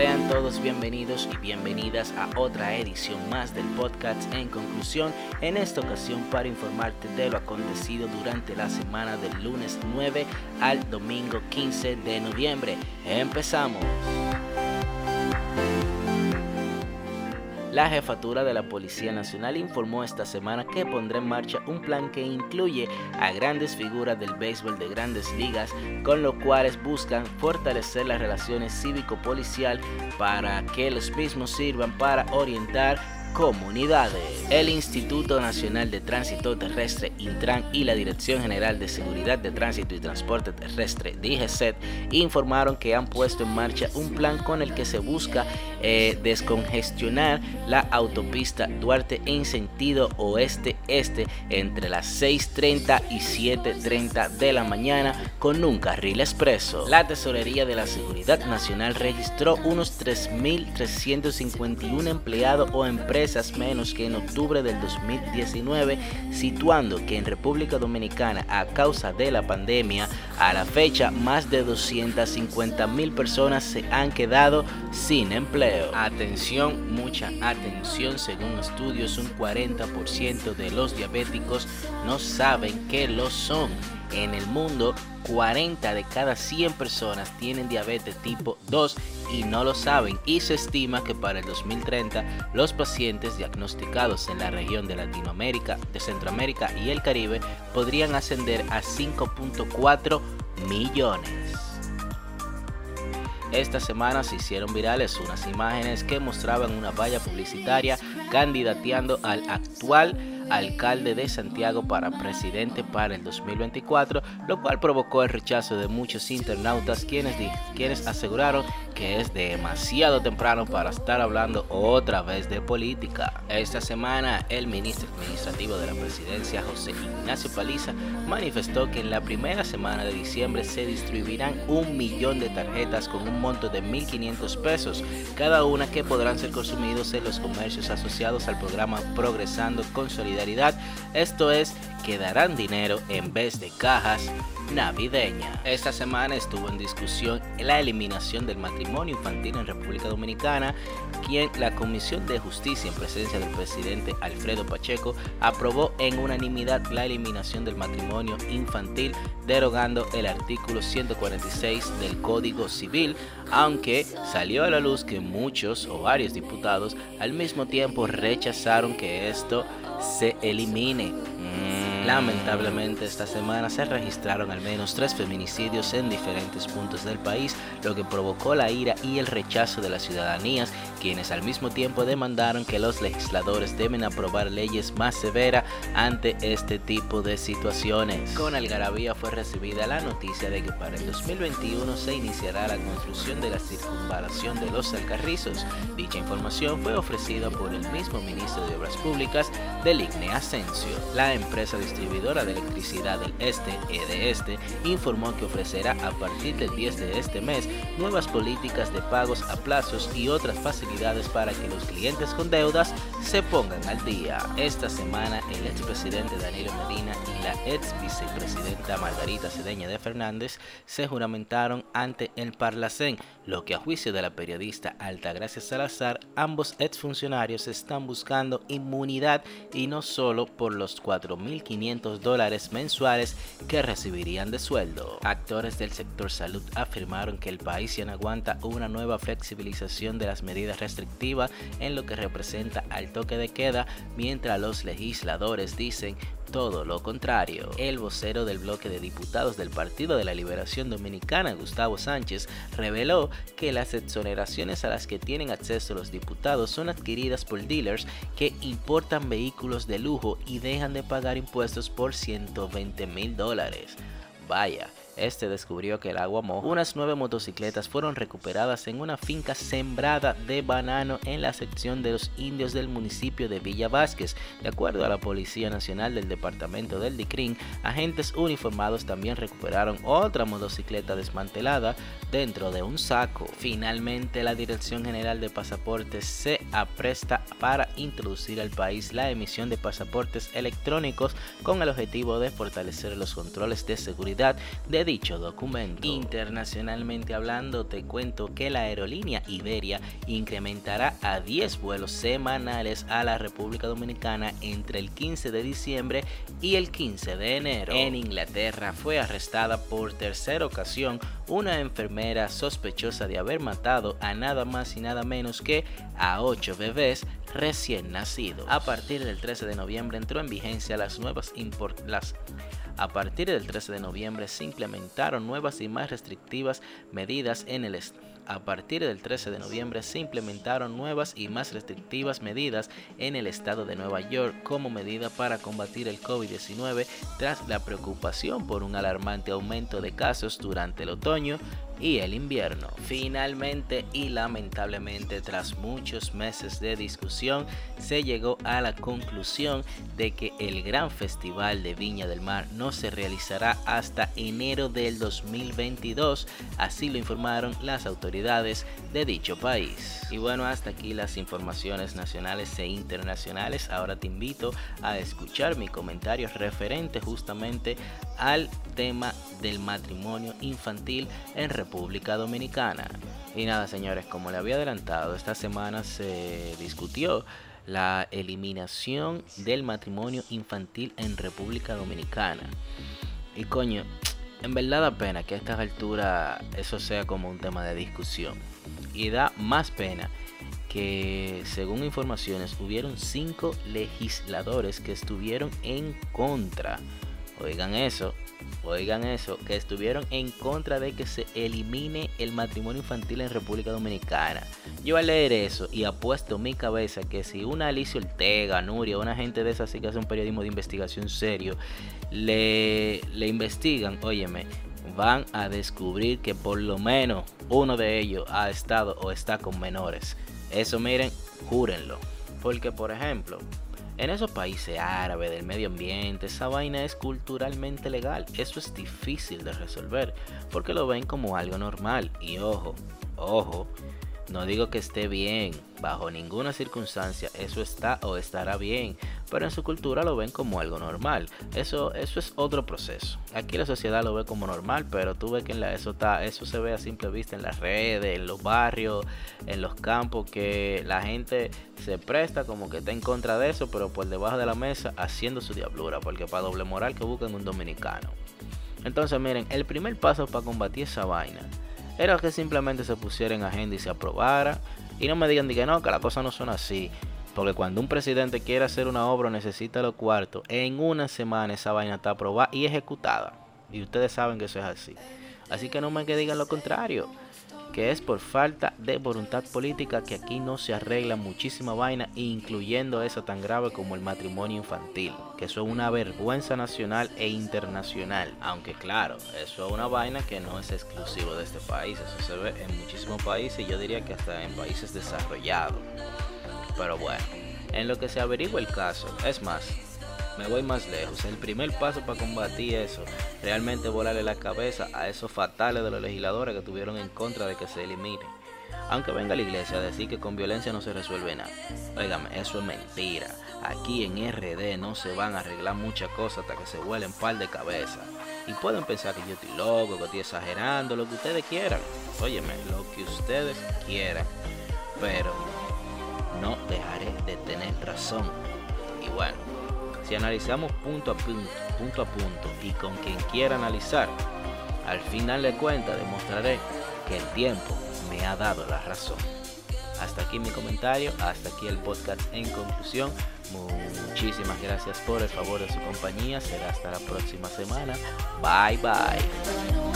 Sean todos bienvenidos y bienvenidas a otra edición más del podcast En Conclusión, en esta ocasión para informarte de lo acontecido durante la semana del lunes 9 al domingo 15 de noviembre. Empezamos. La jefatura de la Policía Nacional informó esta semana que pondrá en marcha un plan que incluye a grandes figuras del béisbol de grandes ligas, con lo cuales buscan fortalecer las relaciones cívico-policial para que los mismos sirvan para orientar comunidades. El Instituto Nacional de Tránsito Terrestre, Intran, y la Dirección General de Seguridad de Tránsito y Transporte Terrestre, DGCET, informaron que han puesto en marcha un plan con el que se busca eh, descongestionar la autopista Duarte en sentido oeste-este entre las 6.30 y 7.30 de la mañana con un carril expreso. La Tesorería de la Seguridad Nacional registró unos 3.351 empleados o empresas menos que en octubre del 2019, situando que en República Dominicana a causa de la pandemia, a la fecha más de 250 mil personas se han quedado sin empleo. Atención, mucha atención, según estudios un 40% de los diabéticos no saben que lo son. En el mundo, 40 de cada 100 personas tienen diabetes tipo 2 y no lo saben y se estima que para el 2030 los pacientes diagnosticados en la región de Latinoamérica, de Centroamérica y el Caribe podrían ascender a 5.4 millones. Esta semana se hicieron virales unas imágenes que mostraban una valla publicitaria candidateando al actual alcalde de Santiago para presidente para el 2024, lo cual provocó el rechazo de muchos internautas quienes, quienes aseguraron que es demasiado temprano para estar hablando otra vez de política. Esta semana el ministro administrativo de la presidencia José Ignacio Paliza manifestó que en la primera semana de diciembre se distribuirán un millón de tarjetas con un monto de 1.500 pesos, cada una que podrán ser consumidos en los comercios asociados al programa Progresando con Esto es, que darán dinero en vez de cajas navideña. Esta semana estuvo en discusión la eliminación del matrimonio infantil en República Dominicana, quien la Comisión de Justicia en presencia del presidente Alfredo Pacheco aprobó en unanimidad la eliminación del matrimonio infantil, derogando el artículo 146 del Código Civil, aunque salió a la luz que muchos o varios diputados al mismo tiempo rechazaron que esto se elimine. Mm. Lamentablemente esta semana se registraron al menos tres feminicidios en diferentes puntos del país, lo que provocó la ira y el rechazo de las ciudadanías, quienes al mismo tiempo demandaron que los legisladores deben aprobar leyes más severas ante este tipo de situaciones. Con algarabía fue recibida la noticia de que para el 2021 se iniciará la construcción de la circunvalación de los Alcarrizos. Dicha información fue ofrecida por el mismo ministro de Obras Públicas del IGNE Asensio. La empresa distribuidora de electricidad del Este, EDESTE, informó que ofrecerá a partir del 10 de este mes nuevas políticas de pagos a plazos y otras facilidades para que los clientes con deudas se pongan al día. Esta semana, el expresidente Danilo Medina y la ex vicepresidenta Margarita Cedeña de Fernández se juramentaron ante el Parlacén, lo que a juicio de la periodista Altagracia Salazar, ambos exfuncionarios están buscando inmunidad y no solo por los 4.500 dólares mensuales que recibirían de sueldo. Actores del sector salud afirmaron que el país ya no aguanta una nueva flexibilización de las medidas restrictivas en lo que representa al toque de queda, mientras los legisladores dicen todo lo contrario. El vocero del bloque de diputados del Partido de la Liberación Dominicana, Gustavo Sánchez, reveló que las exoneraciones a las que tienen acceso los diputados son adquiridas por dealers que importan vehículos de lujo y dejan de pagar impuestos por 120 mil dólares. Vaya, este descubrió que el agua mojó. Unas nueve motocicletas fueron recuperadas en una finca sembrada de banano en la sección de los indios del municipio de Villa Vázquez. De acuerdo a la Policía Nacional del Departamento del DICRIN, agentes uniformados también recuperaron otra motocicleta desmantelada dentro de un saco. Finalmente, la Dirección General de Pasaportes se apresta para introducir al país la emisión de pasaportes electrónicos con el objetivo de fortalecer los controles de seguridad de dicho documento. Internacionalmente hablando, te cuento que la aerolínea Iberia incrementará a 10 vuelos semanales a la República Dominicana entre el 15 de diciembre y el 15 de enero. En Inglaterra fue arrestada por tercera ocasión una enfermera sospechosa de haber matado a nada más y nada menos que a 8 bebés recién nacidos. A partir del 13 de noviembre entró en vigencia las nuevas las a partir del 13 de noviembre se implementaron nuevas y más restrictivas medidas en el estado a partir del 13 de noviembre se implementaron nuevas y más restrictivas medidas en el estado de Nueva York como medida para combatir el COVID-19 tras la preocupación por un alarmante aumento de casos durante el otoño y el invierno. Finalmente y lamentablemente tras muchos meses de discusión se llegó a la conclusión de que el gran festival de Viña del Mar no se realizará hasta enero del 2022, así lo informaron las autoridades de dicho país. Y bueno, hasta aquí las informaciones nacionales e internacionales. Ahora te invito a escuchar mi comentario referente justamente al tema del matrimonio infantil en República Dominicana. Y nada, señores, como le había adelantado, esta semana se discutió la eliminación del matrimonio infantil en República Dominicana. Y coño, en verdad da pena que a estas alturas eso sea como un tema de discusión. Y da más pena que según informaciones hubieron cinco legisladores que estuvieron en contra. Oigan eso, oigan eso, que estuvieron en contra de que se elimine el matrimonio infantil en República Dominicana. Yo al leer eso y apuesto mi cabeza que si una Alicia Ortega, Nuria, una gente de esas que hace un periodismo de investigación serio, le, le investigan, óyeme, van a descubrir que por lo menos uno de ellos ha estado o está con menores. Eso miren, júrenlo. Porque por ejemplo, en esos países árabes del medio ambiente, esa vaina es culturalmente legal. Eso es difícil de resolver porque lo ven como algo normal. Y ojo, ojo, no digo que esté bien, bajo ninguna circunstancia eso está o estará bien, pero en su cultura lo ven como algo normal. Eso, eso es otro proceso. Aquí la sociedad lo ve como normal, pero tú ves que en la, eso, eso se ve a simple vista en las redes, en los barrios, en los campos, que la gente se presta como que está en contra de eso, pero por debajo de la mesa haciendo su diablura, porque para doble moral que buscan un dominicano. Entonces miren, el primer paso para combatir esa vaina era que simplemente se pusiera en agenda y se aprobara. Y no me digan que no, que las cosas no son así. Porque cuando un presidente quiere hacer una obra necesita los cuartos, en una semana esa vaina está aprobada y ejecutada. Y ustedes saben que eso es así. Así que no me que digan lo contrario que es por falta de voluntad política que aquí no se arregla muchísima vaina, incluyendo esa tan grave como el matrimonio infantil, que eso es una vergüenza nacional e internacional. Aunque claro, eso es una vaina que no es exclusivo de este país, eso se ve en muchísimos países, yo diría que hasta en países desarrollados. Pero bueno, en lo que se averigua el caso, es más, me voy más lejos. El primer paso para combatir eso, realmente volarle la cabeza a esos fatales de los legisladores que tuvieron en contra de que se elimine. Aunque venga la iglesia a decir que con violencia no se resuelve nada. Óigame, eso es mentira. Aquí en RD no se van a arreglar muchas cosas hasta que se vuelen par de cabeza. Y pueden pensar que yo estoy loco, que estoy exagerando, lo que ustedes quieran. Óyeme, lo que ustedes quieran. Pero no dejaré de tener razón. Y bueno, si analizamos punto a punto, punto a punto y con quien quiera analizar, al final de cuentas demostraré que el tiempo me ha dado la razón. Hasta aquí mi comentario, hasta aquí el podcast en conclusión. Muchísimas gracias por el favor de su compañía. Será hasta la próxima semana. Bye bye.